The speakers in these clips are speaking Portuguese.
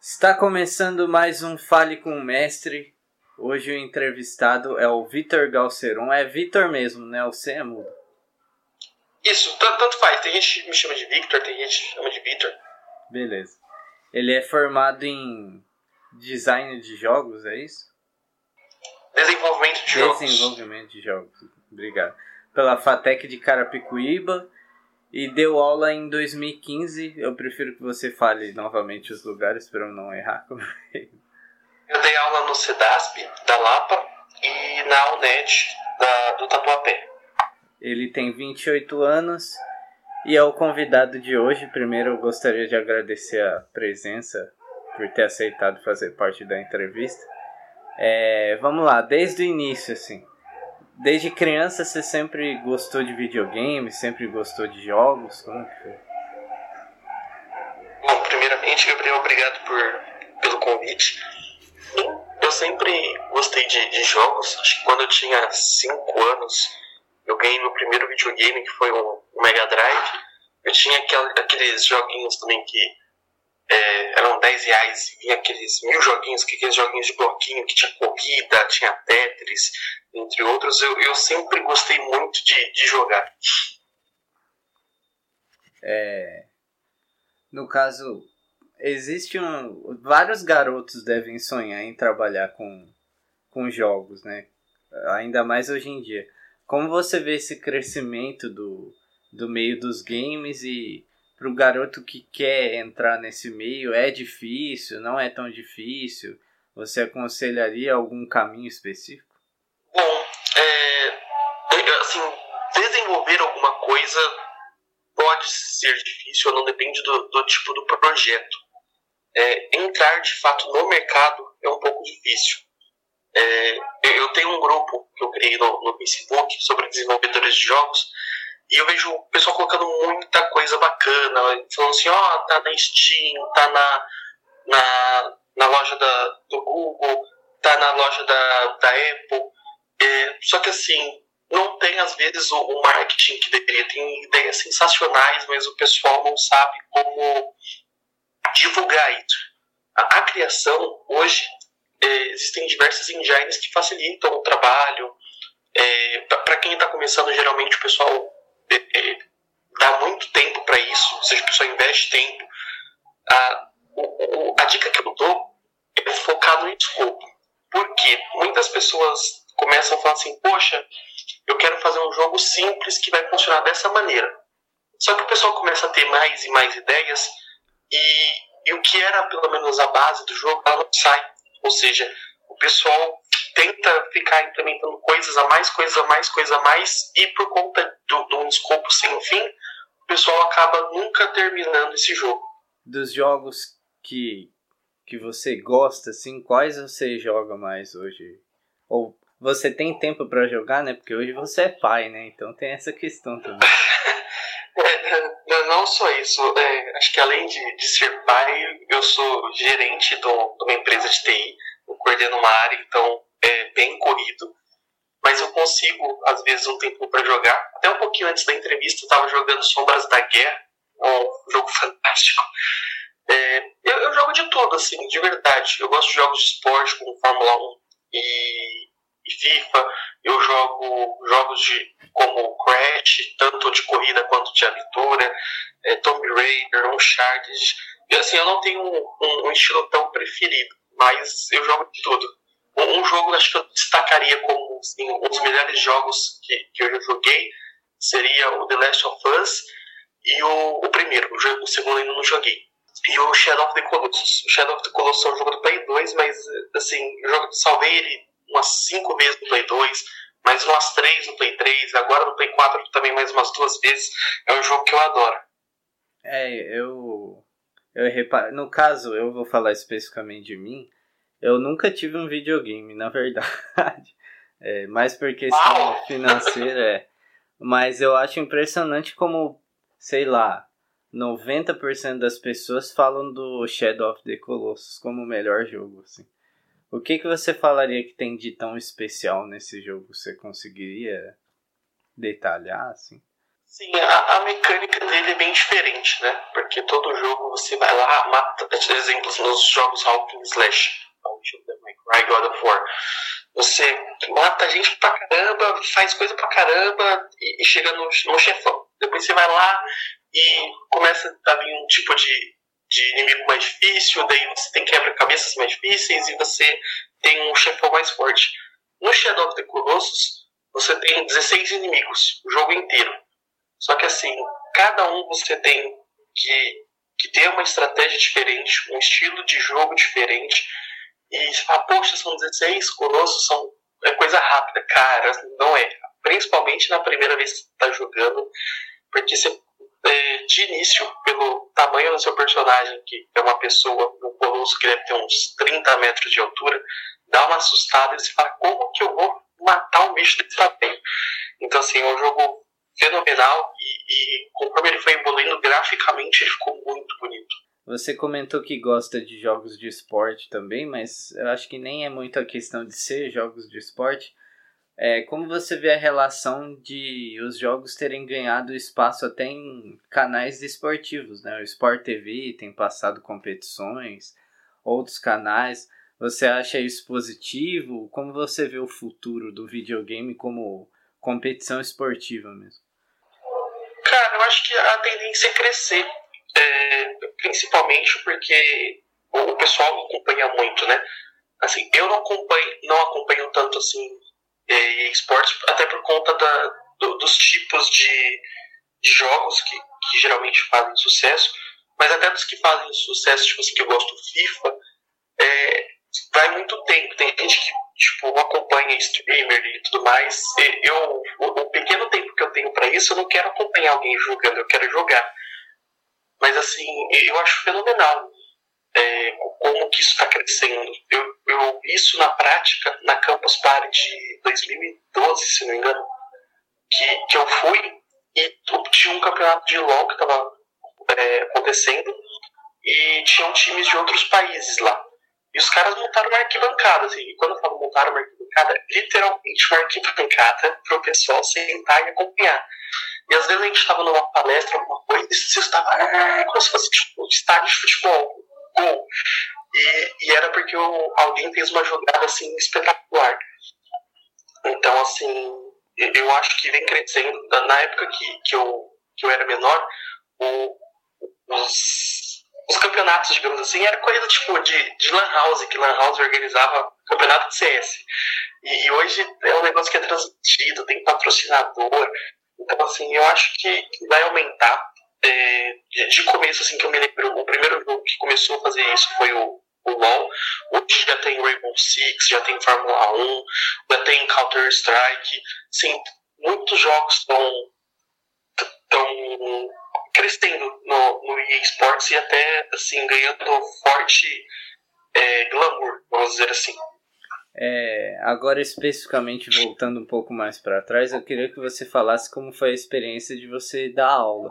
Está começando mais um Fale com o Mestre. Hoje o entrevistado é o Vitor Galceron. É Vitor mesmo, né? O C é mudo. Isso, tanto faz. Tem gente que me chama de Victor, tem gente que chama de Vitor. Beleza. Ele é formado em design de jogos, é isso? Desenvolvimento de jogos. Desenvolvimento de jogos. Obrigado. Pela Fatec de Carapicuíba e deu aula em 2015. Eu prefiro que você fale novamente os lugares para eu não errar. eu dei aula no CEDASP da Lapa e na UNED da, do Tatuapé. Ele tem 28 anos e é o convidado de hoje. Primeiro, eu gostaria de agradecer a presença por ter aceitado fazer parte da entrevista. É, vamos lá, desde o início, assim desde criança você sempre gostou de videogame, sempre gostou de jogos? Como que foi? Bom, primeiramente, Gabriel, obrigado por, pelo convite. Eu sempre gostei de, de jogos. Acho que quando eu tinha 5 anos, eu ganhei meu primeiro videogame, que foi um, um Mega Drive. Eu tinha aqueles joguinhos também que é, eram 10 reais e vinha aqueles mil joguinhos, aqueles joguinhos de bloquinho que tinha corrida, tinha Tetris, entre outros. Eu, eu sempre gostei muito de, de jogar. É, no caso, existe um. Vários garotos devem sonhar em trabalhar com, com jogos, né? Ainda mais hoje em dia. Como você vê esse crescimento do, do meio dos games e para o garoto que quer entrar nesse meio é difícil, não é tão difícil? Você aconselharia algum caminho específico? Bom, é, assim, desenvolver alguma coisa pode ser difícil, não depende do, do tipo do projeto. É, entrar de fato no mercado é um pouco difícil. É, eu tenho um grupo que eu criei no, no Facebook sobre desenvolvedores de jogos e eu vejo o pessoal colocando muita coisa bacana, falando assim, ó, oh, tá na Steam, tá na, na, na loja da, do Google, tá na loja da, da Apple. É, só que assim, não tem às vezes o, o, marketing que deveria. Tem ideias sensacionais, mas o pessoal não sabe como divulgar isso. A, a criação, hoje, é, existem diversas engines que facilitam o trabalho. É, para quem está começando, geralmente o pessoal dá muito tempo para isso, ou seja, a pessoa investe tempo. A, o, a dica que eu dou é focar no escopo. Porque muitas pessoas começam a falar assim: Poxa, eu quero fazer um jogo simples que vai funcionar dessa maneira. Só que o pessoal começa a ter mais e mais ideias e, e o que era pelo menos a base do jogo, ela não sai. Ou seja, o pessoal tenta ficar implementando coisas a mais, coisas a mais, coisas a mais, e por conta de um escopo sem fim, o pessoal acaba nunca terminando esse jogo. Dos jogos que, que você gosta, assim, quais você joga mais hoje? Ou você tem tempo para jogar, né? Porque hoje você é pai, né? Então tem essa questão também. é, não só isso. É, acho que além de, de ser pai, eu sou gerente de uma empresa de TI. Eu coordeno uma área, então bem corrido, mas eu consigo, às vezes, um tempo para jogar. Até um pouquinho antes da entrevista, eu estava jogando Sombras da Guerra, um jogo fantástico. É, eu, eu, jogo de tudo, assim, de verdade. Eu gosto de jogos de esporte, como Fórmula 1 e, e FIFA. Eu jogo jogos de, como Crash, tanto de corrida quanto de aventura. É, Tomb Raider, Uncharted. E, assim, eu não tenho um, um, um estilo tão preferido, mas eu jogo de tudo. Um jogo acho que eu destacaria como assim, um dos melhores jogos que, que eu joguei seria o The Last of Us e o, o primeiro, o, o segundo ainda não joguei. E o Shadow of the Colossus. O Shadow of the Colossus é um jogo do Play 2, mas assim, eu salvei ele umas 5 vezes no Play 2, mais umas 3 no Play 3, agora no Play 4 também mais umas duas vezes. É um jogo que eu adoro. É, eu. Eu reparo. No caso, eu vou falar especificamente de mim. Eu nunca tive um videogame, na verdade. É, mais por questão financeira, é. Mas eu acho impressionante como, sei lá, 90% das pessoas falam do Shadow of the Colossus como o melhor jogo, assim. O que, que você falaria que tem de tão especial nesse jogo? Você conseguiria detalhar, assim? Sim, a, a, mecânica dele é bem diferente, né? Porque todo jogo você vai lá, mata, exemplos nos jogos Hawking Slash, Cry God of War. Você mata gente pra caramba, faz coisa pra caramba e, e chega no, no chefão. Depois você vai lá e começa a vir um tipo de, de inimigo mais difícil, daí você tem quebra-cabeças mais difíceis e você tem um chefão mais forte. No Shadow of the Colossus, você tem 16 inimigos, o jogo inteiro. Só que assim, cada um você tem que, que ter uma estratégia diferente, um estilo de jogo diferente. E você fala, poxa, são 16 colossos, são é coisa rápida. Cara, não é. Principalmente na primeira vez que você está jogando, porque você, é, de início, pelo tamanho do seu personagem, que é uma pessoa, um colosso que deve ter uns 30 metros de altura, dá uma assustada e você fala, como que eu vou matar um bicho desse tamanho? Então, assim, é um jogo fenomenal e, e conforme ele foi evoluindo graficamente, ele ficou muito bonito. Você comentou que gosta de jogos de esporte também, mas eu acho que nem é muito a questão de ser jogos de esporte. É, como você vê a relação de os jogos terem ganhado espaço até em canais esportivos, né? O Sport TV tem passado competições, outros canais. Você acha isso positivo? Como você vê o futuro do videogame como competição esportiva mesmo? Cara, eu acho que a tendência é crescer, é, principalmente porque o pessoal não acompanha muito, né? Assim, eu não acompanho, não acompanho tanto assim é, esportes, até por conta da, do, dos tipos de, de jogos que, que, geralmente fazem sucesso, mas até dos que fazem sucesso, tipo assim, que eu gosto FIFA, é, vai muito tempo. Tem gente que tipo, acompanha streamer e tudo mais. Eu, o, o pequeno tempo que eu tenho para isso, eu não quero acompanhar alguém jogando, eu quero jogar. Mas assim, eu acho fenomenal é, como que isso está crescendo. Eu, eu isso na prática na Campus Party de 2012, se não me engano, que, que eu fui e tinha um campeonato de LoL que estava é, acontecendo e tinham times de outros países lá. E os caras montaram uma arquibancada, assim, e quando eu falo montaram uma arquibancada, literalmente uma arquibancada para o pessoal sentar e acompanhar. E às vezes a gente estava numa palestra, alguma coisa, e você estava ah, como se fosse tipo, estádio de futebol, gol. E, e era porque o, alguém fez uma jogada assim espetacular. Então, assim, eu acho que vem crescendo. Na época que, que, eu, que eu era menor, o, os os campeonatos, digamos assim, era coisa tipo de, de Lan House, que Lan House organizava campeonato de CS. E, e, hoje é um negócio que é transmitido, tem patrocinador. Então, assim, eu acho que, vai aumentar. É, de, de, começo, assim, que eu me lembro, o primeiro jogo que começou a fazer isso foi o, o LoL. Hoje já tem Rainbow Six, já tem Fórmula 1, já tem Counter-Strike. Sim, muitos jogos estão estão crescendo no, no EA Sports e até assim ganhando forte é, glamour, vamos dizer assim. É, agora especificamente voltando um pouco mais para trás, eu queria que você falasse como foi a experiência de você dar aula.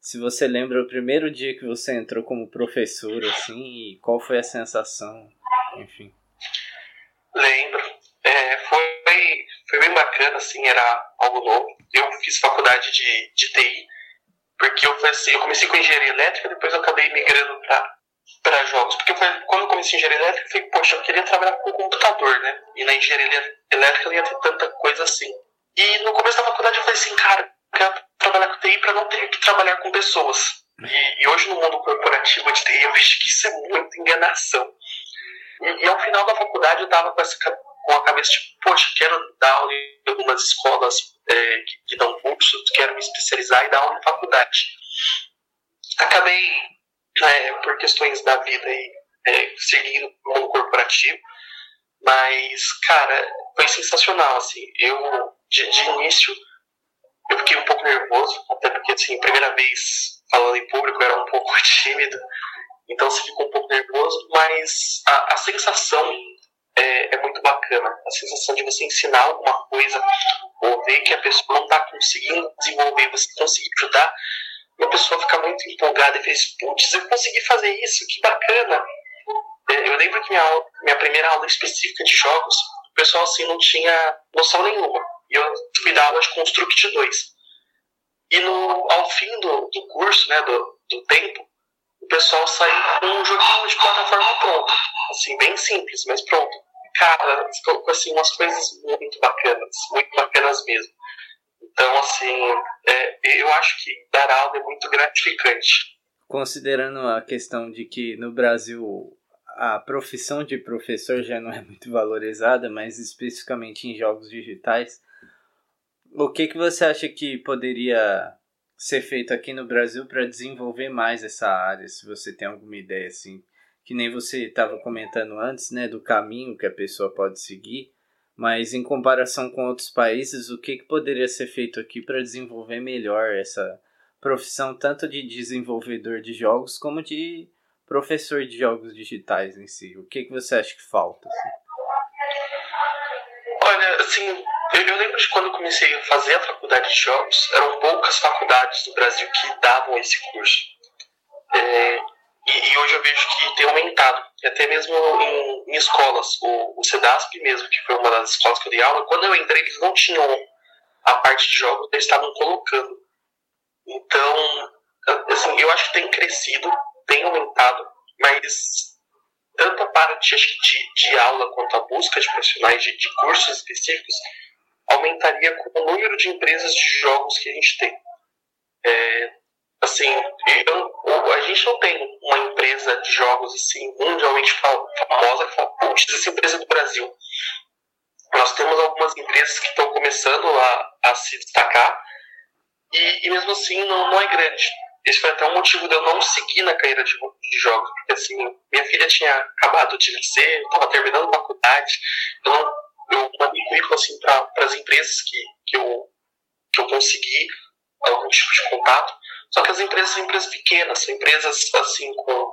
Se você lembra o primeiro dia que você entrou como professor, assim, e qual foi a sensação, enfim. Lembro. É, foi, foi bem bacana, assim, era algo novo. Eu fiz faculdade de, de TI porque eu, assim, eu comecei com engenharia elétrica, depois eu acabei migrando para jogos. Porque quando eu comecei engenharia elétrica, eu falei, poxa, eu queria trabalhar com computador, né? E na engenharia elétrica não ia ter tanta coisa assim. E no começo da faculdade eu falei assim, cara, eu quero trabalhar com TI para não ter que trabalhar com pessoas. E, e, hoje no mundo corporativo de TI eu vejo que isso é muita enganação. E, e ao final da faculdade eu tava com, essa, com a cabeça tipo, poxa, quero dar aula em algumas escolas é, que, que, dão curso, quero me especializar e dar aula em faculdade. Acabei, é, por questões da vida, aí, é, seguindo o mundo corporativo, mas, cara, foi sensacional, assim, eu, de, de início, eu fiquei um pouco nervoso, até porque, assim, primeira vez falando em público, eu era um pouco tímido, então você ficou um pouco nervoso, mas a, a sensação é, é, muito bacana. A sensação de você ensinar alguma coisa, ou ver que a pessoa não está conseguindo desenvolver, você conseguir ajudar, e a pessoa fica muito empolgada e fez, putz, eu consegui fazer isso, que bacana. É, eu lembro que minha, aula, minha primeira aula específica de jogos, o pessoal assim não tinha noção nenhuma. E eu fui dar aula de Construct 2. E no, ao fim do, do curso, né, do, do tempo, o pessoal saiu com um joguinho de plataforma pronto. Assim, bem simples, mas pronto. Cara, ficou assim, umas coisas muito bacanas, muito bacanas mesmo. Então, assim, é, eu acho que dar aula é muito gratificante. Considerando a questão de que no Brasil a profissão de professor já não é muito valorizada, mas especificamente em jogos digitais, o que, que você acha que poderia ser feito aqui no Brasil para desenvolver mais essa área, se você tem alguma ideia assim, que nem você estava comentando antes, né, do caminho que a pessoa pode seguir, mas em comparação com outros países, o que, que poderia ser feito aqui para desenvolver melhor essa profissão tanto de desenvolvedor de jogos como de professor de jogos digitais em si? O que, que você acha que falta? Assim? Olha, assim, eu, eu, lembro de quando comecei a fazer a faculdade de jogos, eram poucas faculdades do Brasil que davam esse curso. É, e, e, hoje eu vejo que tem aumentado, até mesmo em, em escolas. O, o CEDASP mesmo, que foi uma das escolas que eu dei aula, quando eu entrei eles não tinham a parte de jogos, eles estavam colocando. Então, assim, eu acho que tem crescido, tem aumentado, mas tanto a parte de, de aula quanto a busca de profissionais de, de cursos específicos aumentaria com o número de empresas de jogos que a gente tem. É, assim, eu, a gente não tem uma empresa de jogos assim, mundialmente famosa que fala, putz, essa empresa é do Brasil. Nós temos algumas empresas que estão começando a, a se destacar e, e mesmo assim não, não é grande. Esse foi até um motivo de eu não seguir na carreira de, de jogos, porque assim, minha filha tinha acabado de nascer, estava terminando a faculdade, eu não eu mandei currículo assim, para as empresas que, que, eu, que eu consegui algum tipo de contato. Só que as empresas são empresas pequenas, são empresas assim com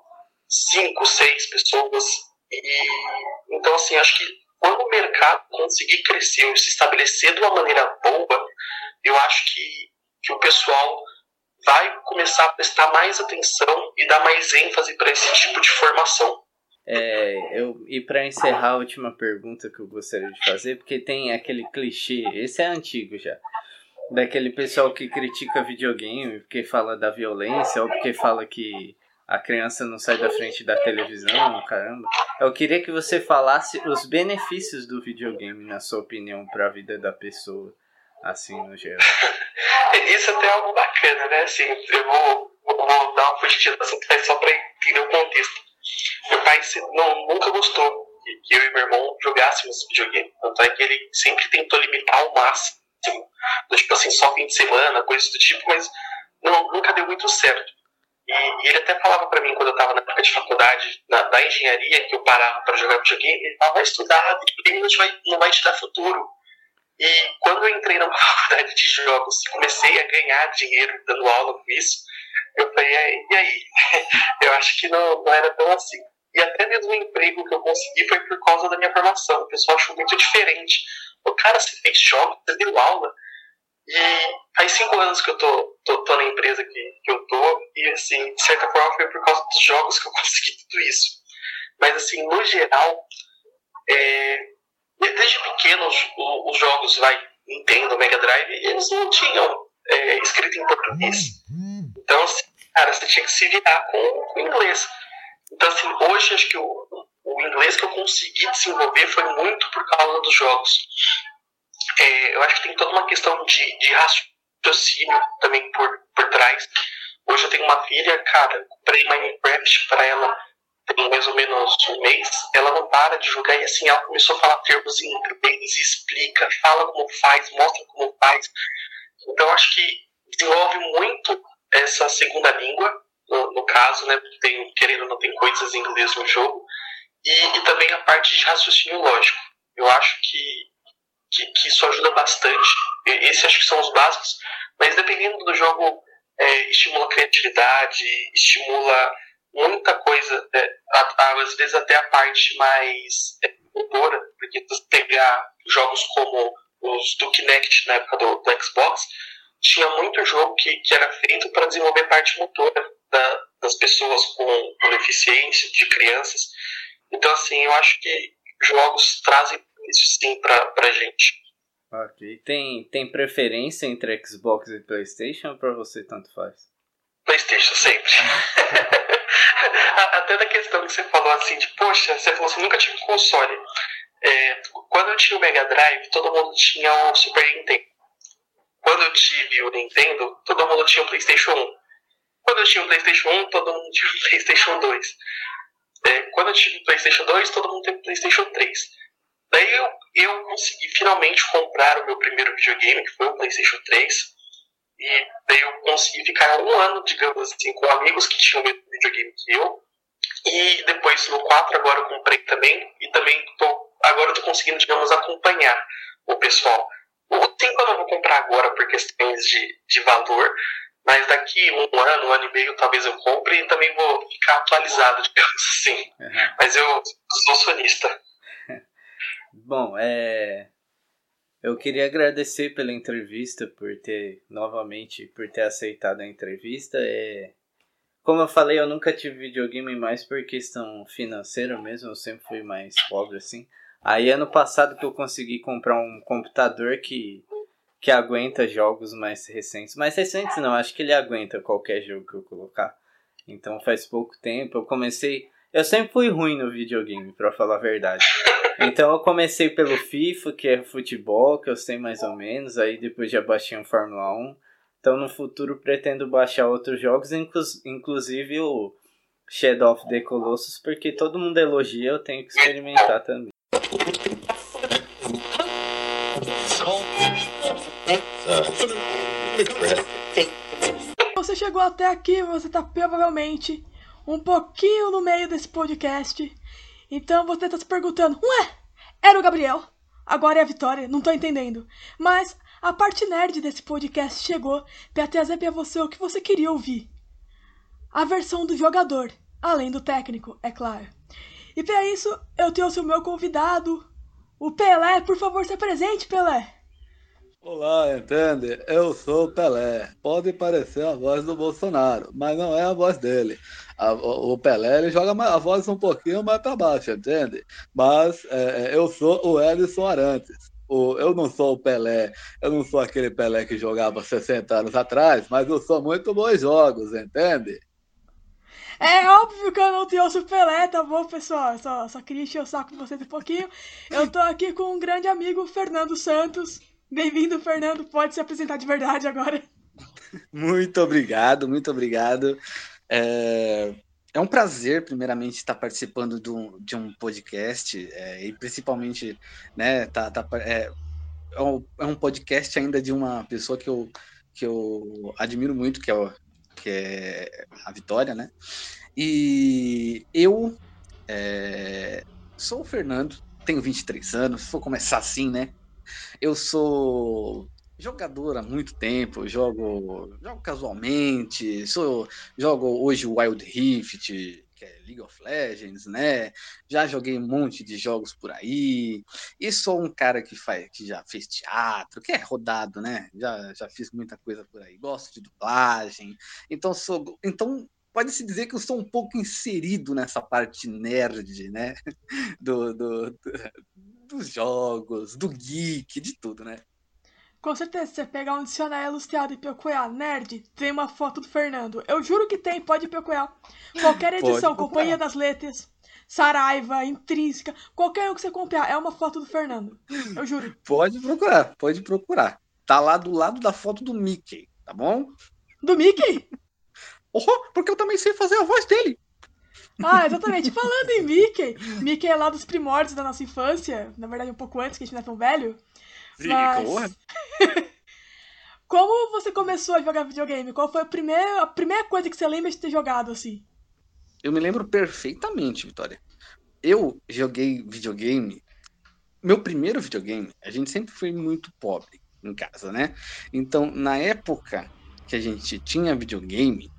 cinco, seis pessoas. E, então, assim, acho que quando o mercado conseguir crescer e se estabelecer de uma maneira boa, eu acho que, que o pessoal vai começar a prestar mais atenção e dar mais ênfase para esse tipo de formação. É, eu, e para encerrar a última pergunta que eu gostaria de fazer, porque tem aquele clichê, esse é antigo já, daquele pessoal que critica videogame porque fala da violência ou porque fala que a criança não sai da frente da televisão, caramba. Eu queria que você falasse os benefícios do videogame, na sua opinião, para a vida da pessoa, assim, no geral. Isso até é algo bacana, né? Assim, eu vou, vou dar uma assim, só para entender o contexto. Meu pai não, nunca gostou que eu e meu irmão jogássemos videogame. Tanto é que ele sempre tentou limitar ao máximo. Tipo assim, só fim de semana, coisas do tipo, mas não, nunca deu muito certo. E, e ele até falava para mim quando eu estava na época de faculdade, na, da engenharia, que eu parava para jogar videogame, ele falava, vai estudar, não vai, não vai te dar futuro. E quando eu entrei na faculdade de jogos comecei a ganhar dinheiro dando aula com isso, eu falei, e aí? Eu acho que não, não era tão assim. E até mesmo o emprego que eu consegui foi por causa da minha formação. O pessoal achou muito diferente. O cara, você fez jogos, você deu aula. E faz cinco anos que eu tô, tô, tô, na empresa que, que eu tô, e assim, de certa forma foi por causa dos jogos que eu consegui tudo isso. Mas assim, no geral, é, desde pequeno os, os jogos, vai, Nintendo, Mega Drive, eles não tinham é, escrito em português. Então, assim, cara, você tinha que se virar com, com inglês. Então, assim, hoje acho que o, o inglês que eu consegui desenvolver foi muito por causa dos jogos. É, eu acho que tem toda uma questão de, de raciocínio também por, por trás. Hoje eu tenho uma filha, cara, comprei Minecraft para ela tem mais ou menos um mês, ela não para de jogar e assim, ela começou a falar termos em inglês, explica, fala como faz, mostra como faz. Então acho que desenvolve muito essa segunda língua, no, no caso, né? Tem, querendo ou não, tem coisas em inglês no jogo. E, e também a parte de raciocínio lógico. Eu acho que, que, que, isso ajuda bastante. Esses acho que são os básicos. Mas dependendo do jogo, é, estimula a criatividade, estimula muita coisa. É, às vezes até a parte mais é, motora, porque você pegar jogos como os do Kinect na época do, do Xbox, tinha muito jogo que, que era feito para desenvolver parte motora da, das pessoas com, com deficiência, de crianças. Então, assim, eu acho que jogos trazem isso sim pra, pra gente. Ok. Tem, tem preferência entre Xbox e PlayStation ou pra você tanto faz? PlayStation, sempre. Até da questão que você falou assim, de poxa, você falou assim, nunca tive um console. É, quando eu tinha o Mega Drive, todo mundo tinha o Super Nintendo. Quando eu tive o Nintendo, todo mundo tinha o PlayStation 1. Quando eu tinha o PlayStation 1, todo mundo tinha o PlayStation 2. É, quando eu tive PlayStation 2, todo mundo teve PlayStation 3. Daí eu, eu consegui finalmente comprar o meu primeiro videogame, que foi o PlayStation 3. E daí eu consegui ficar um ano, digamos assim, com amigos que tinham o mesmo videogame que eu. E depois no 4 agora eu comprei também. E também tô, agora eu tô conseguindo, digamos, acompanhar o pessoal. O 5 eu não vou comprar agora por questões de, de valor. Mas daqui um ano, um ano e meio, talvez eu compre e também vou ficar atualizado, digamos assim. Uhum. Mas eu sou sonista. Bom, é. Eu queria agradecer pela entrevista, por ter, novamente, por ter aceitado a entrevista. É... Como eu falei, eu nunca tive videogame mais por questão financeira mesmo, eu sempre fui mais pobre assim. Aí ano passado que eu consegui comprar um computador que, que aguenta jogos mais recentes. Mais recentes não, acho que ele aguenta qualquer jogo que eu colocar. Então faz pouco tempo eu comecei. Eu sempre fui ruim no videogame, para falar a verdade. Então eu comecei pelo FIFA, que é futebol, que eu sei mais ou menos, aí depois já baixei um Fórmula 1. Então no futuro pretendo baixar outros jogos, inclu inclusive o Shadow of the Colossus, porque todo mundo elogia, eu tenho que experimentar também. Você chegou até aqui, você está provavelmente um pouquinho no meio desse podcast então você tá se perguntando, ué, era o Gabriel, agora é a Vitória, não tô entendendo. Mas a parte nerd desse podcast chegou para trazer para você o que você queria ouvir. A versão do jogador, além do técnico, é claro. E para isso, eu trouxe o meu convidado, o Pelé. Por favor, se apresente, Pelé. Olá, entende? Eu sou o Pelé. Pode parecer a voz do Bolsonaro, mas não é a voz dele. A, o Pelé ele joga a voz um pouquinho mais para baixo, entende? Mas é, é, eu sou o Ellison Arantes. O, eu não sou o Pelé, eu não sou aquele Pelé que jogava 60 anos atrás, mas eu sou muito bons jogos, entende? É óbvio que eu não te ouço Pelé, tá bom, pessoal? Só, só queria encher o saco de vocês um pouquinho. Eu tô aqui com um grande amigo, Fernando Santos. Bem-vindo, Fernando. Pode se apresentar de verdade agora. Muito obrigado, muito obrigado. É, é um prazer, primeiramente, estar participando do, de um podcast é, e principalmente, né, tá, tá, é, é, um, é um podcast ainda de uma pessoa que eu, que eu admiro muito, que é, que é a Vitória, né? E eu é, sou o Fernando, tenho 23 anos, vou começar assim, né? Eu sou jogador há muito tempo, jogo, jogo casualmente, sou, jogo hoje Wild Rift, que é League of Legends, né? Já joguei um monte de jogos por aí. E sou um cara que faz, que já fez teatro, que é rodado, né? Já, já fiz muita coisa por aí. Gosto de dublagem. Então sou, então pode-se dizer que eu sou um pouco inserido nessa parte nerd, né? Do, do, do, dos jogos, do geek, de tudo, né? Com certeza, se você pegar um dicionário ilustrado e procurar nerd, tem uma foto do Fernando. Eu juro que tem, pode procurar. Qualquer edição, Companhia das Letras, Saraiva, Intrínseca, qualquer um que você comprar, é uma foto do Fernando. Eu juro. Pode procurar, pode procurar. Tá lá do lado da foto do Mickey, tá bom? Do Mickey? Oh, porque eu também sei fazer a voz dele. Ah, exatamente. Falando em Mickey, Mickey é lá dos primórdios da nossa infância, na verdade um pouco antes, que a gente não é tão velho. Mas... Como você começou a jogar videogame? Qual foi a primeira, a primeira coisa que você lembra de ter jogado, assim? Eu me lembro perfeitamente, Vitória. Eu joguei videogame. Meu primeiro videogame, a gente sempre foi muito pobre em casa, né? Então, na época que a gente tinha videogame,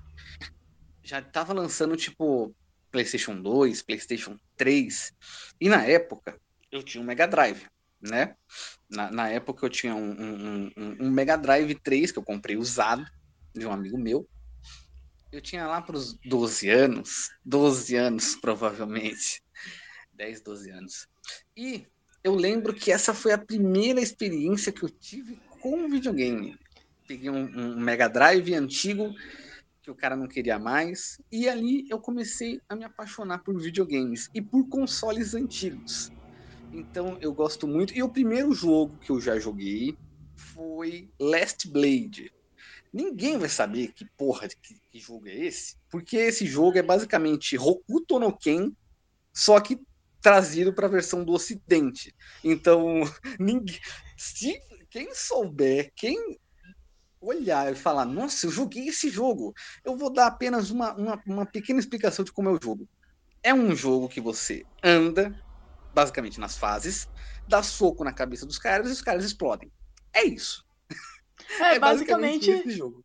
já tava lançando, tipo, PlayStation 2, PlayStation 3. E na época, eu tinha um Mega Drive né? Na, na época eu tinha um, um, um, um, Mega Drive 3 que eu comprei usado de um amigo meu. Eu tinha lá para os 12 anos, 12 anos provavelmente. 10, 12 anos. E eu lembro que essa foi a primeira experiência que eu tive com videogame. Peguei um, um Mega Drive antigo que o cara não queria mais. E ali eu comecei a me apaixonar por videogames e por consoles antigos. Então eu gosto muito. E o primeiro jogo que eu já joguei foi Last Blade. Ninguém vai saber que porra que, que jogo é esse, porque esse jogo é basicamente Hokuto no Ken, só que trazido para a versão do Ocidente. Então, ninguém, se quem souber, quem olhar e falar, nossa, eu joguei esse jogo, eu vou dar apenas uma, uma, uma pequena explicação de como é o jogo. É um jogo que você anda, basicamente nas fases, dá soco na cabeça dos caras e os caras explodem. É isso. É, é basicamente. basicamente jogo.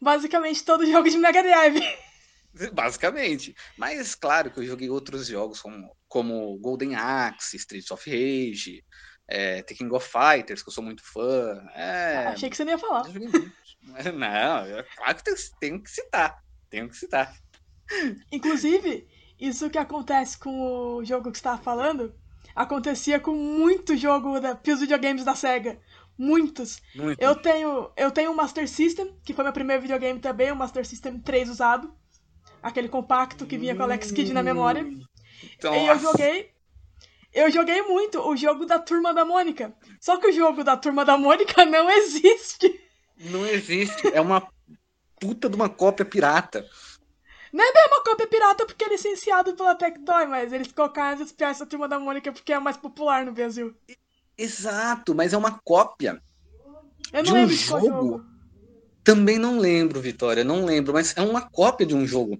Basicamente todo jogo de Mega Drive. Basicamente. Mas claro que eu joguei outros jogos como, como Golden Axe, Streets of Rage, é, The King of Fighters, que eu sou muito fã. É... Ah, achei que você não ia falar. Não, é claro que tenho, tenho que citar. Tenho que citar. Inclusive, isso que acontece com o jogo que você estava falando, acontecia com muito jogo da, dos videogames da SEGA. Muitos. Muito. Eu tenho eu tenho um Master System, que foi meu primeiro videogame também, o um Master System 3 usado. Aquele compacto que vinha com Alex Kidd na memória. Então, e eu joguei eu joguei muito o jogo da Turma da Mônica. Só que o jogo da Turma da Mônica não existe. Não existe. É uma puta de uma cópia pirata. Não é bem uma cópia pirata porque é licenciado pela Tectoy, mas eles colocaram as peças da Turma da Mônica porque é mais popular no Brasil. Exato, mas é uma cópia. Eu não de um lembro jogo. jogo. Também não lembro, Vitória, não lembro, mas é uma cópia de um jogo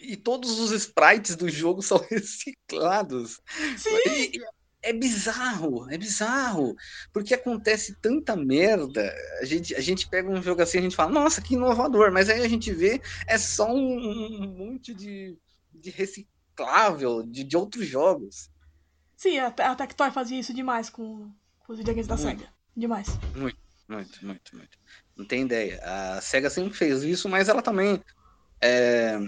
e todos os sprites do jogo são reciclados. Sim! E é bizarro, é bizarro, porque acontece tanta merda. A gente, a gente pega um jogo assim, a gente fala, nossa, que inovador, mas aí a gente vê, é só um, um monte de, de reciclável de, de outros jogos. Sim, a, a Tectoy fazia isso demais com, com os videogames da muito, SEGA. Demais. Muito, muito, muito, muito. Não tem ideia. A SEGA sempre fez isso, mas ela também. É,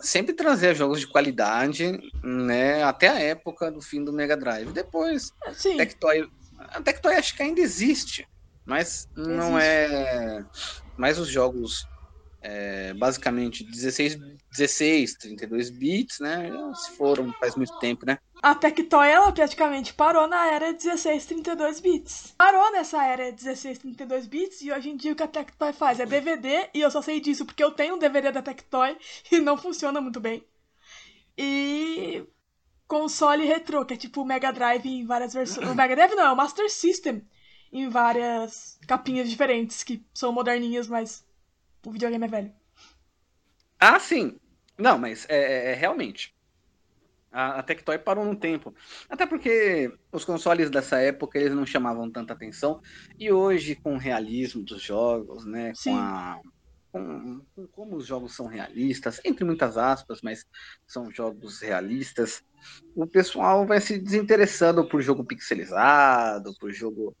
sempre trazer jogos de qualidade, né? Até a época do fim do Mega Drive. Depois, Sim. Tectoy, a Tectoy acho que ainda existe, mas não existe. é. Mas os jogos é, basicamente 16, 16, 32 bits, né? Se foram faz muito tempo, né? A Tectoy, ela praticamente parou na era 16, 32 bits. Parou nessa era 16, 32 bits e hoje em dia o que a Tectoy faz é DVD e eu só sei disso porque eu tenho um DVD da Tectoy e não funciona muito bem. E console retrô, que é tipo o Mega Drive em várias versões. O Mega Drive não, é o Master System em várias capinhas diferentes que são moderninhas, mas o videogame é velho. Ah, sim. Não, mas é, é, é realmente. A, a Tectoy parou no tempo. Até porque os consoles dessa época eles não chamavam tanta atenção. E hoje, com o realismo dos jogos, né? Sim. Com a. Com, com, como os jogos são realistas, entre muitas aspas, mas são jogos realistas, o pessoal vai se desinteressando por jogo pixelizado, por jogo.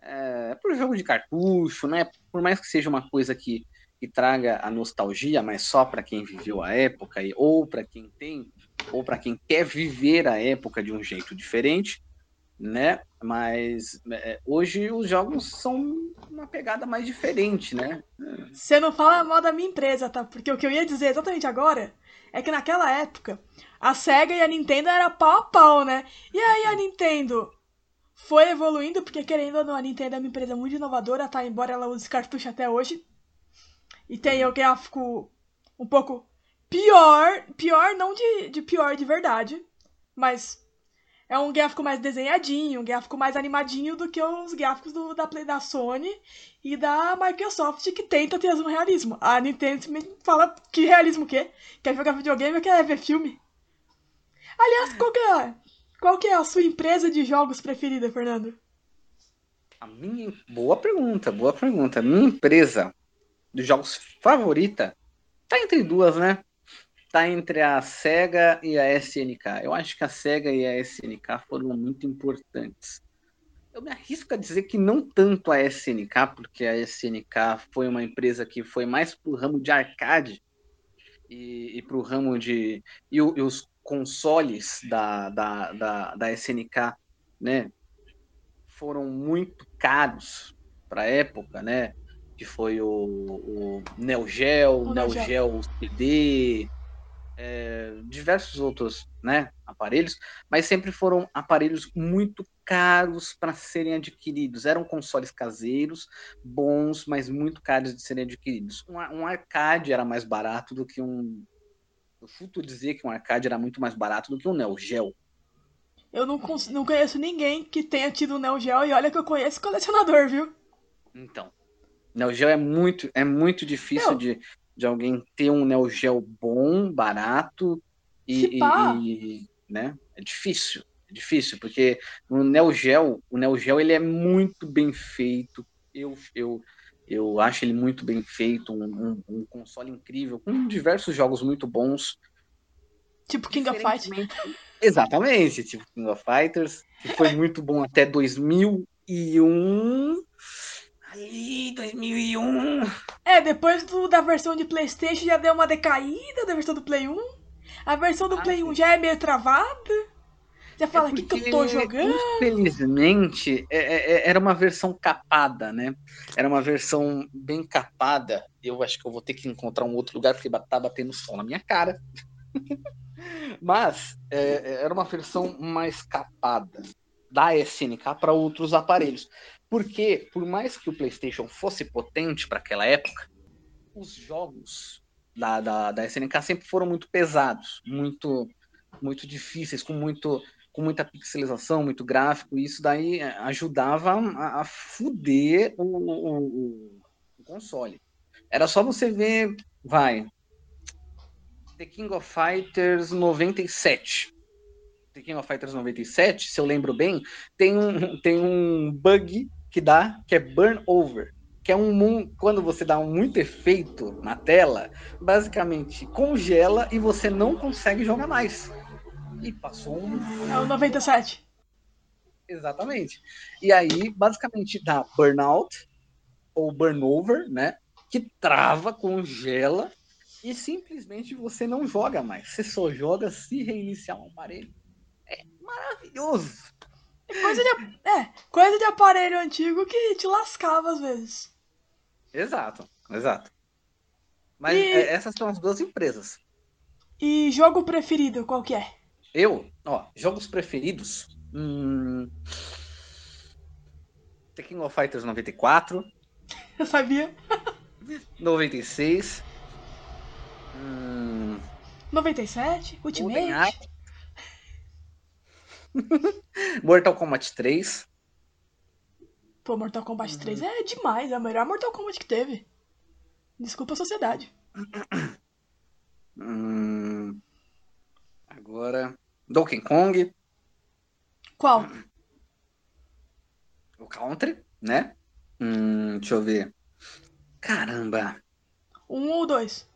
É, por jogo de cartucho, né? Por mais que seja uma coisa que que traga a nostalgia, mas só para quem viveu a época ou para quem tem ou para quem quer viver a época de um jeito diferente, né? Mas é, hoje os jogos são uma pegada mais diferente, né? Você não fala mal da minha empresa, tá? Porque o que eu ia dizer exatamente agora é que naquela época a Sega e a Nintendo era pau a pau, né? E aí a Nintendo foi evoluindo, porque querendo ou não, a Nintendo é uma empresa muito inovadora, tá? Embora ela use cartucho até hoje. E tem o gráfico um pouco pior. Pior, não de, de pior de verdade. Mas é um gráfico mais desenhadinho, um gráfico mais animadinho do que os gráficos do, da Play da Sony e da Microsoft que tenta ter um realismo. A Nintendo fala que realismo o quê? Quer jogar videogame ou quer ver filme? Aliás, qual que é, qual que é a sua empresa de jogos preferida, Fernando? A minha. Boa pergunta, boa pergunta. Minha empresa dos jogos favorita, tá entre duas, né? Tá entre a SEGA e a SNK. Eu acho que a SEGA e a SNK foram muito importantes. Eu me arrisco a dizer que não tanto a SNK, porque a SNK foi uma empresa que foi mais pro ramo de arcade e, e pro ramo de. E, e os, consoles da, da, da, da SNK, né, foram muito caros para época, né? Que foi o, o Neo Geo, o Neo Geo CD, é, diversos outros né, aparelhos, mas sempre foram aparelhos muito caros para serem adquiridos. Eram consoles caseiros, bons, mas muito caros de serem adquiridos. Um, um arcade era mais barato do que um. Eu chuto dizer que um arcade era muito mais barato do que um Neo Geo. Eu não, não conheço ninguém que tenha tido um Neo Geo e olha que eu conheço colecionador, viu? Então. Neo Geo é muito, é muito difícil de, de alguém ter um Neo Geo bom, barato e, e, e, né? É difícil, é difícil, porque o Neo Geo, o Neo Geo ele é muito bem feito. Eu, eu, eu acho ele muito bem feito, um, um, um console incrível, com diversos jogos muito bons. Tipo King of Fighters. Exatamente, tipo King of Fighters, que foi muito bom até 2001 ali, 2001. É, depois do, da versão de PlayStation já deu uma decaída da versão do Play 1. A versão do ah, Play 1 já é meio travada. Já fala, o é que, que eu tô jogando? Infelizmente, é, é, é, era uma versão capada, né? Era uma versão bem capada. Eu acho que eu vou ter que encontrar um outro lugar, porque tá batendo sol na minha cara. Mas é, era uma versão mais capada da SNK para outros aparelhos. Porque, por mais que o PlayStation fosse potente para aquela época, os jogos da, da, da SNK sempre foram muito pesados, muito, muito difíceis, com, muito, com muita pixelização, muito gráfico, e isso daí eh, ajudava a, a fuder o, o, o console. Era só você ver, vai, The King of Fighters 97. The King of Fighters 97, se eu lembro bem, tem um, tem um bug que dá, que é burn over, que é um quando você dá muito efeito na tela, basicamente congela e você não consegue jogar mais. E passou um. É o 97. Exatamente. E aí, basicamente, dá burnout ou burnover, né? Que trava, congela e simplesmente você não joga mais. Você só joga se reiniciar um aparelho. É maravilhoso. É coisa de, é, coisa de aparelho antigo que te lascava às vezes. Exato, exato. Mas e... É, essas são as duas empresas. E jogo preferido, qual que é? Eu? Ó, jogos preferidos. Hum... The King of Fighters 94. Eu sabia. 96. Hum... 97? Ultimate? Mortal Kombat 3. Pô, Mortal Kombat 3 é demais, é o melhor Mortal Kombat que teve. Desculpa a sociedade. Hum, agora. Donkey Kong. Qual? O Country, né? Hum, deixa eu ver. Caramba. Um ou dois?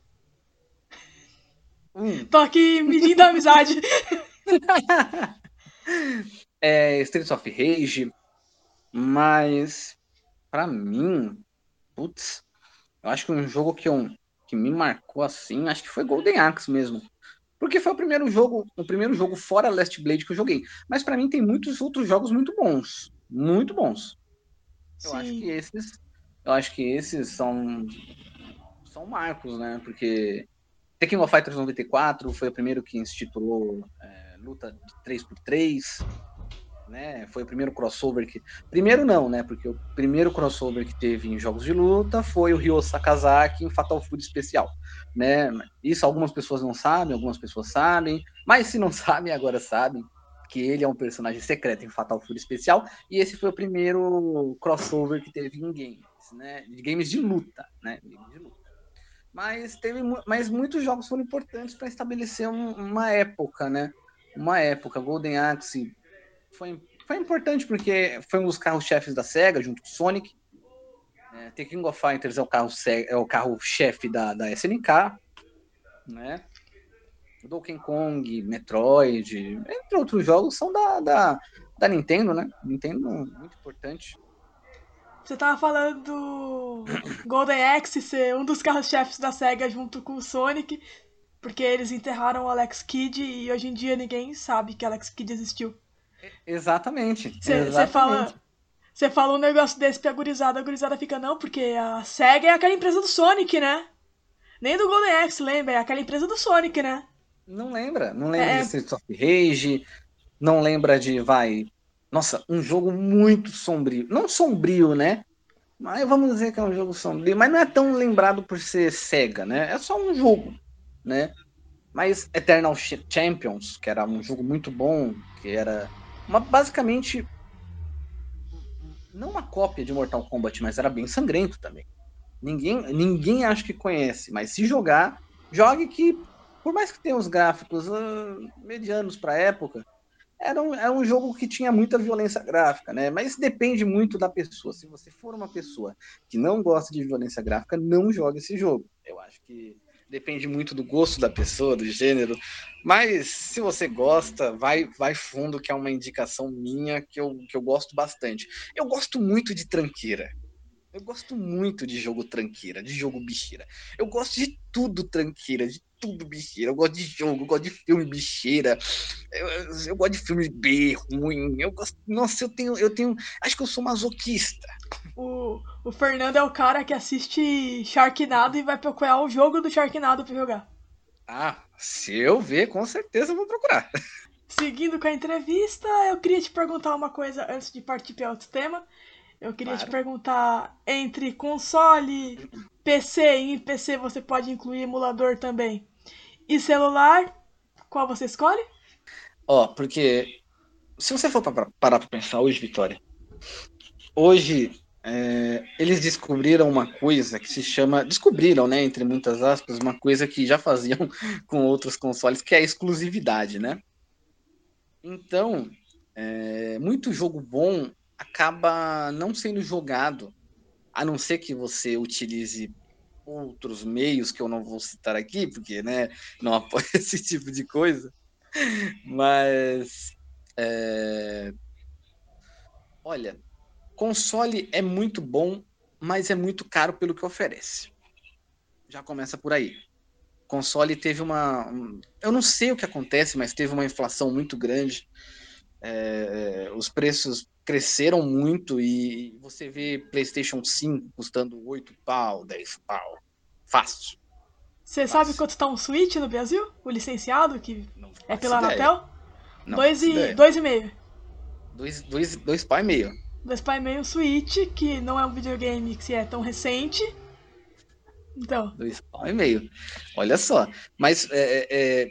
Um. Tô aqui medindo a amizade. é, Streets of Rage, mas para mim, putz, eu acho que um jogo que, eu, que me marcou assim, acho que foi Golden Axe mesmo. Porque foi o primeiro jogo, o primeiro jogo fora Last Blade que eu joguei. Mas para mim tem muitos outros jogos muito bons, muito bons. Eu Sim. acho que esses, eu acho que esses são são marcos, né? Porque Tekken of Fighters 94 foi o primeiro que instituiu é, luta de 3x3, né? Foi o primeiro crossover que. Primeiro não, né? Porque o primeiro crossover que teve em jogos de luta foi o Ryo Sakazaki em Fatal Fury Especial, né? Isso algumas pessoas não sabem, algumas pessoas sabem, mas se não sabem, agora sabem que ele é um personagem secreto em Fatal Fury Especial, e esse foi o primeiro crossover que teve em games, né? De games de luta, né? De luta. Mas teve, mas muitos jogos foram importantes para estabelecer um, uma época, né? uma época. Golden Axe foi, foi importante porque foi um dos carros-chefes da SEGA, junto com o Sonic. É, The King of Fighters é o carro é o carro-chefe da, da SNK, né? Donkey Kong, Metroid, entre outros jogos, são da, da, da Nintendo, né? Nintendo muito importante. Você tava falando do Golden Axe ser um dos carros-chefes da SEGA junto com o Sonic. Porque eles enterraram o Alex Kidd e hoje em dia ninguém sabe que Alex Kidd existiu. Exatamente. Você fala. Você fala um negócio desse pra gurizada, a gurizada fica, não, porque a SEGA é aquela empresa do Sonic, né? Nem do Golden Axe, lembra? É aquela empresa do Sonic, né? Não lembra. Não lembra é... de Streets of Rage, não lembra de, vai... Nossa, um jogo muito sombrio. Não sombrio, né? Mas vamos dizer que é um jogo sombrio, mas não é tão lembrado por ser SEGA, né? É só um jogo, né? Mas Eternal Champions, que era um jogo muito bom, que era uma, basicamente não uma cópia de Mortal Kombat, mas era bem sangrento também. Ninguém, ninguém acha que conhece, mas se jogar, jogue que, por mais que tenha os gráficos uh, medianos para época, era um, era um jogo que tinha muita violência gráfica, né? Mas depende muito da pessoa. Se você for uma pessoa que não gosta de violência gráfica, não jogue esse jogo. Eu acho que depende muito do gosto da pessoa, do gênero. Mas se você gosta, vai, vai fundo, que é uma indicação minha que eu, que eu gosto bastante. Eu gosto muito de tranqueira. Eu gosto muito de jogo tranqueira, de jogo bicheira. Eu gosto de tudo tranqueira, de tudo bicheira. Eu gosto de jogo, eu gosto de filme bicheira. Eu, eu, gosto de filme B, ruim. Eu gosto. Nossa, eu tenho. Eu tenho. Acho que eu sou masoquista. O, o Fernando é o cara que assiste Sharknado e vai procurar o jogo do Sharknado pra jogar. Ah, se eu ver, com certeza eu vou procurar. Seguindo com a entrevista, eu queria te perguntar uma coisa antes de partir para outro tema. Eu queria claro. te perguntar entre console, PC e PC você pode incluir emulador também. E celular, qual você escolhe? Ó, oh, porque se você for parar para pensar hoje, Vitória, hoje é, eles descobriram uma coisa que se chama. Descobriram, né, entre muitas aspas, uma coisa que já faziam com outros consoles, que é a exclusividade, né? Então, é, muito jogo bom acaba não sendo jogado, a não ser que você utilize outros meios que eu não vou citar aqui, porque né, não apoio esse tipo de coisa. Mas é... olha, console é muito bom, mas é muito caro pelo que oferece. Já começa por aí. Console teve uma. Eu não sei o que acontece, mas teve uma inflação muito grande. É, os preços cresceram muito e você vê PlayStation 5 custando 8 pau, 10 pau. Fácil. Você sabe quanto está um Switch no Brasil? O licenciado, que é pela Anatel? dois e, dois e meio. Dois, dois, dois pau e meio. Dois pau e meio Switch, que não é um videogame que é tão recente. Então. Dois pau e meio. Olha só. Mas é, é,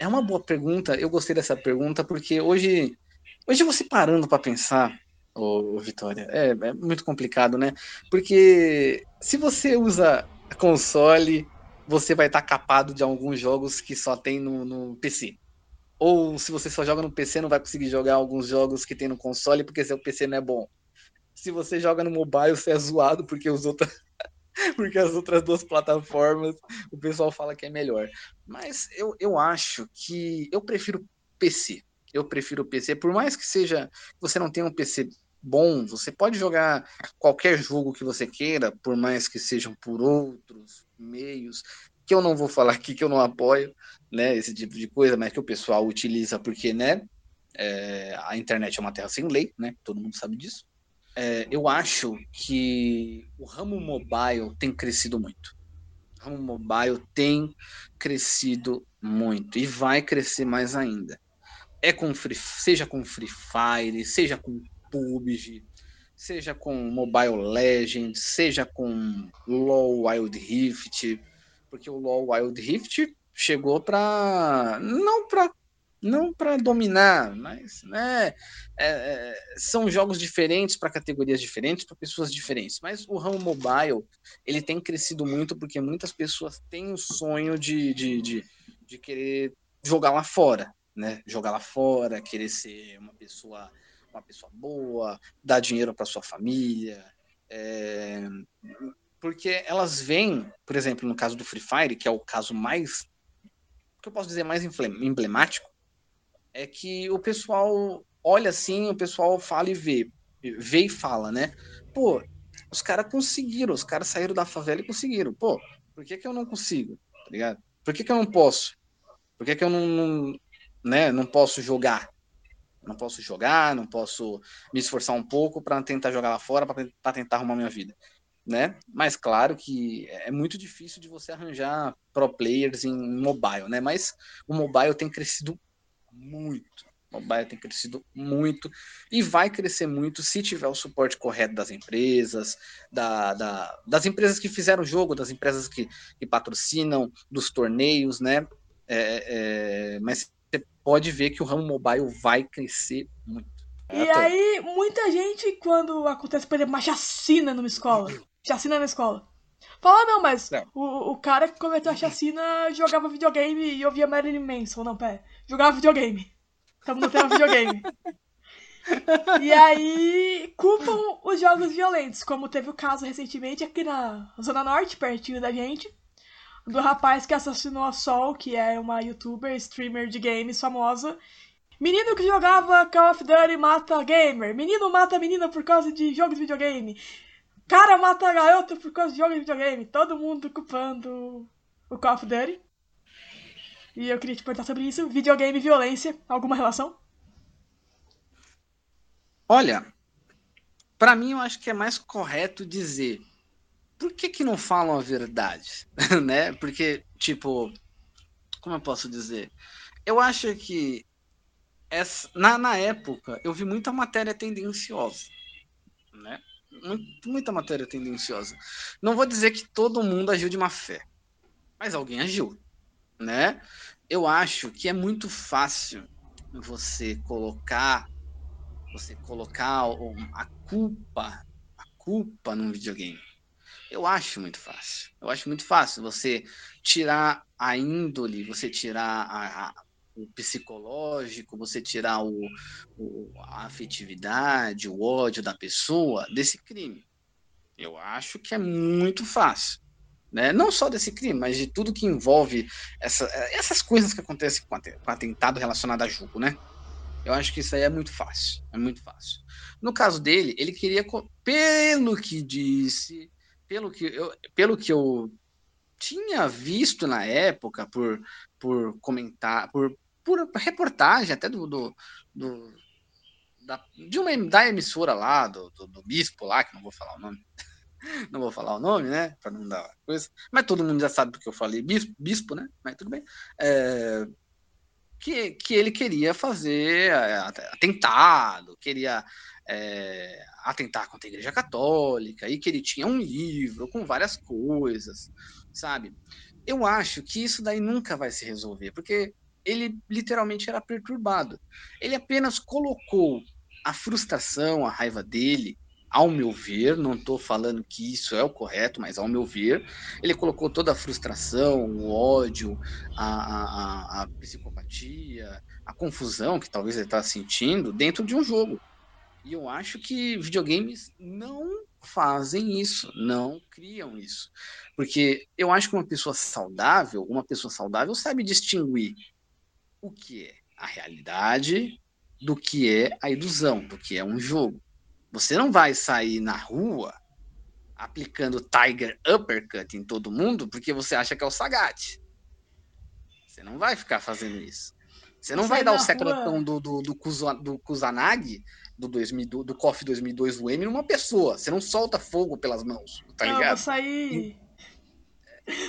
é uma boa pergunta. Eu gostei dessa pergunta porque hoje Hoje você parando para pensar, ô, Vitória, é, é, muito complicado, né? Porque se você usa console, você vai estar tá capado de alguns jogos que só tem no, no, PC. Ou se você só joga no PC, não vai conseguir jogar alguns jogos que tem no console porque seu PC não é bom. Se você joga no mobile, você é zoado porque os outros. porque as outras duas plataformas o pessoal fala que é melhor. Mas eu, eu acho que eu prefiro PC eu prefiro o PC. Por mais que seja você não tenha um PC bom, você pode jogar qualquer jogo que você queira, por mais que sejam por outros meios, que eu não vou falar aqui que eu não apoio, né, esse tipo de coisa, mas que o pessoal utiliza porque, né, é, a internet é uma terra sem lei, né, todo mundo sabe disso. É, eu acho que o ramo mobile tem crescido muito. O ramo mobile tem crescido muito e vai crescer mais ainda é com free, seja com Free Fire, seja com PUBG, seja com Mobile Legends, seja com LoL Wild Rift, porque o LoL Wild Rift chegou para não para não para dominar, mas né, é, é, são jogos diferentes para categorias diferentes, para pessoas diferentes. Mas o ramo mobile ele tem crescido muito porque muitas pessoas têm o sonho de, de, de, de querer jogar lá fora né? Jogar lá fora, querer ser uma pessoa, uma pessoa boa, dar dinheiro para sua família, é... porque elas vêm, por exemplo, no caso do Free Fire, que é o caso mais, que eu posso dizer mais emblemático, é que o pessoal olha assim, o pessoal fala e vê, vê e fala, né? Pô, os caras conseguiram, os caras saíram da favela e conseguiram. Pô, por que, que eu não consigo? Tá ligado? Por que, que eu não posso? Por que, que eu não, não, né, não posso jogar? Não posso jogar, não posso me esforçar um pouco para tentar jogar lá fora, para tentar arrumar minha vida. Né? Mas claro que é muito difícil de você arranjar pro players em mobile, né? Mas o mobile tem crescido muito. O mobile tem crescido muito e vai crescer muito se tiver o suporte correto das empresas, da, da das empresas que fizeram o jogo, das empresas que, que patrocinam, dos torneios, né? É, é, mas você pode ver que o ramo mobile vai crescer muito. E Até. aí, muita gente, quando acontece, por exemplo, uma chacina numa escola, chacina na escola, fala, não, mas não. O, o cara que cometeu a chacina jogava videogame e ouvia Marilyn Manson, não, pé, jogava videogame. Estamos no tema videogame. e aí culpam os jogos violentos, como teve o caso recentemente aqui na Zona Norte, pertinho da gente, do rapaz que assassinou a Sol, que é uma youtuber, streamer de games famosa. Menino que jogava Call of Duty mata gamer. Menino mata menina por causa de jogos de videogame. Cara mata garota por causa de jogos de videogame. Todo mundo culpando o Call of Duty. E eu queria te perguntar sobre isso. Videogame e violência, alguma relação? Olha, para mim eu acho que é mais correto dizer por que, que não falam a verdade, né? Porque, tipo, como eu posso dizer? Eu acho que essa, na, na época eu vi muita matéria tendenciosa, né? Muita matéria tendenciosa. Não vou dizer que todo mundo agiu de má fé, mas alguém agiu né? Eu acho que é muito fácil você colocar você colocar a culpa a culpa num videogame. Eu acho muito fácil. Eu acho muito fácil você tirar a índole, você tirar a, a, o psicológico, você tirar o, o, a afetividade, o ódio da pessoa desse crime. Eu acho que é muito fácil né? não só desse crime, mas de tudo que envolve essa, essas coisas que acontecem com, com atentado relacionado a jogo, né? Eu acho que isso aí é muito fácil, é muito fácil. No caso dele, ele queria, pelo que disse, pelo que eu, pelo que eu tinha visto na época, por, por comentar, por, por reportagem até do, do, do da, de uma da emissora lá, do, do, do bispo lá, que não vou falar o nome, não vou falar o nome, né? Para não dar coisa. Mas todo mundo já sabe porque eu falei bispo, bispo né? Mas tudo bem. É, que, que ele queria fazer é, atentado, queria é, atentar contra a Igreja Católica, e que ele tinha um livro com várias coisas, sabe? Eu acho que isso daí nunca vai se resolver, porque ele literalmente era perturbado. Ele apenas colocou a frustração, a raiva dele ao meu ver, não estou falando que isso é o correto, mas ao meu ver, ele colocou toda a frustração, o ódio, a, a, a psicopatia, a confusão que talvez ele está sentindo dentro de um jogo. E eu acho que videogames não fazem isso, não criam isso. Porque eu acho que uma pessoa saudável, uma pessoa saudável sabe distinguir o que é a realidade do que é a ilusão, do que é um jogo. Você não vai sair na rua aplicando Tiger Uppercut em todo mundo porque você acha que é o Sagat. Você não vai ficar fazendo isso. Você não vai dar o secretão do, do, do, do Kusanagi, do, 2000, do, do KOF 2002 UM, numa pessoa. Você não solta fogo pelas mãos, tá não, ligado? Não, sair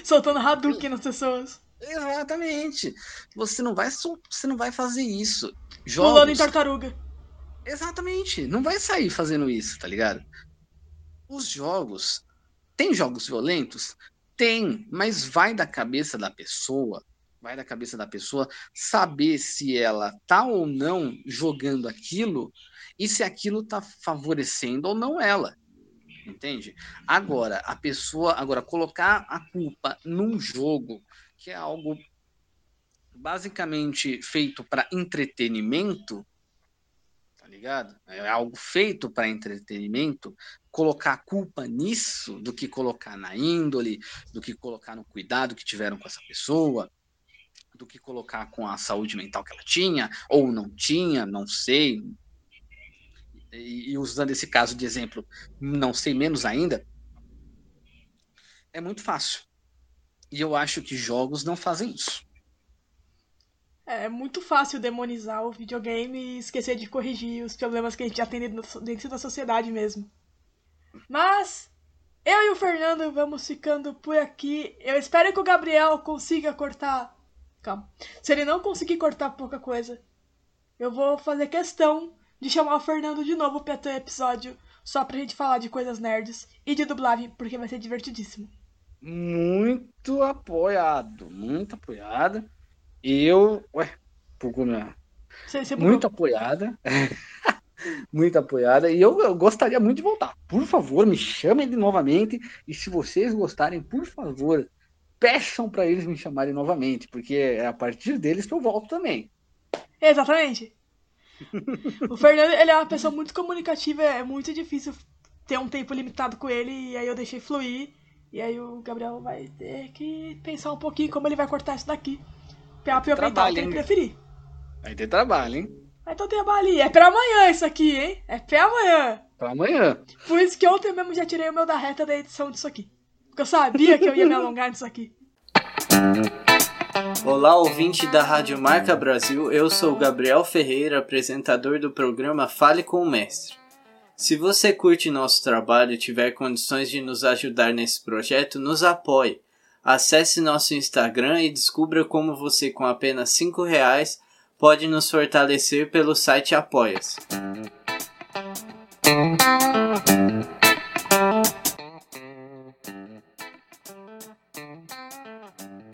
soltando Hadouken nas pessoas. Exatamente. Você não vai, você não vai fazer isso. Jogos, Pulando em tartaruga. Exatamente. Não vai sair fazendo isso, tá ligado? Os jogos. Tem jogos violentos? Tem, mas vai da cabeça da pessoa. Vai da cabeça da pessoa saber se ela tá ou não jogando aquilo e se aquilo tá favorecendo ou não ela. Entende? Agora, a pessoa. Agora, colocar a culpa num jogo que é algo basicamente feito para entretenimento tá ligado? É algo feito para entretenimento, colocar a culpa nisso do que colocar na índole, do que colocar no cuidado que tiveram com essa pessoa, do que colocar com a saúde mental que ela tinha ou não tinha, não sei. E, e usando esse caso de exemplo, não sei menos ainda, é muito fácil. E eu acho que jogos não fazem isso. É muito fácil demonizar o videogame e esquecer de corrigir os problemas que a gente já tem dentro da sociedade mesmo. Mas eu e o Fernando vamos ficando por aqui. Eu espero que o Gabriel consiga cortar. Calma. Se ele não conseguir cortar pouca coisa, eu vou fazer questão de chamar o Fernando de novo para ter episódio só pra gente falar de coisas nerds e de dublagem, porque vai ser divertidíssimo. Muito apoiado, muito apoiado. E eu. Ué, pouco minha. Você, você muito apoiada. muito apoiada. E eu, eu, gostaria muito de voltar. Por favor, me chamem de novamente. E se vocês gostarem, por favor, peçam para eles me chamarem novamente, porque é a partir deles que eu volto também. Exatamente. o Fernando, ele é uma pessoa muito comunicativa, é muito difícil ter um tempo limitado com ele, e aí eu deixei fluir. E aí o Gabriel vai ter que pensar um pouquinho como ele vai cortar isso daqui. Pra aproveitar o que ele preferir. Vai ter trabalho, hein? Vai ter trabalho. É pra amanhã isso aqui, hein? É pra amanhã. Pra amanhã. Por isso que ontem mesmo já tirei o meu da reta da edição disso aqui. Porque eu sabia que eu ia me alongar nisso aqui. Olá, ouvinte da Rádio Marca Brasil. Eu sou Gabriel Ferreira, apresentador do programa Fale com o Mestre. Se você curte nosso trabalho e tiver condições de nos ajudar nesse projeto, nos apoie. Acesse nosso Instagram e descubra como você, com apenas R$ reais, pode nos fortalecer pelo site Apoia-se.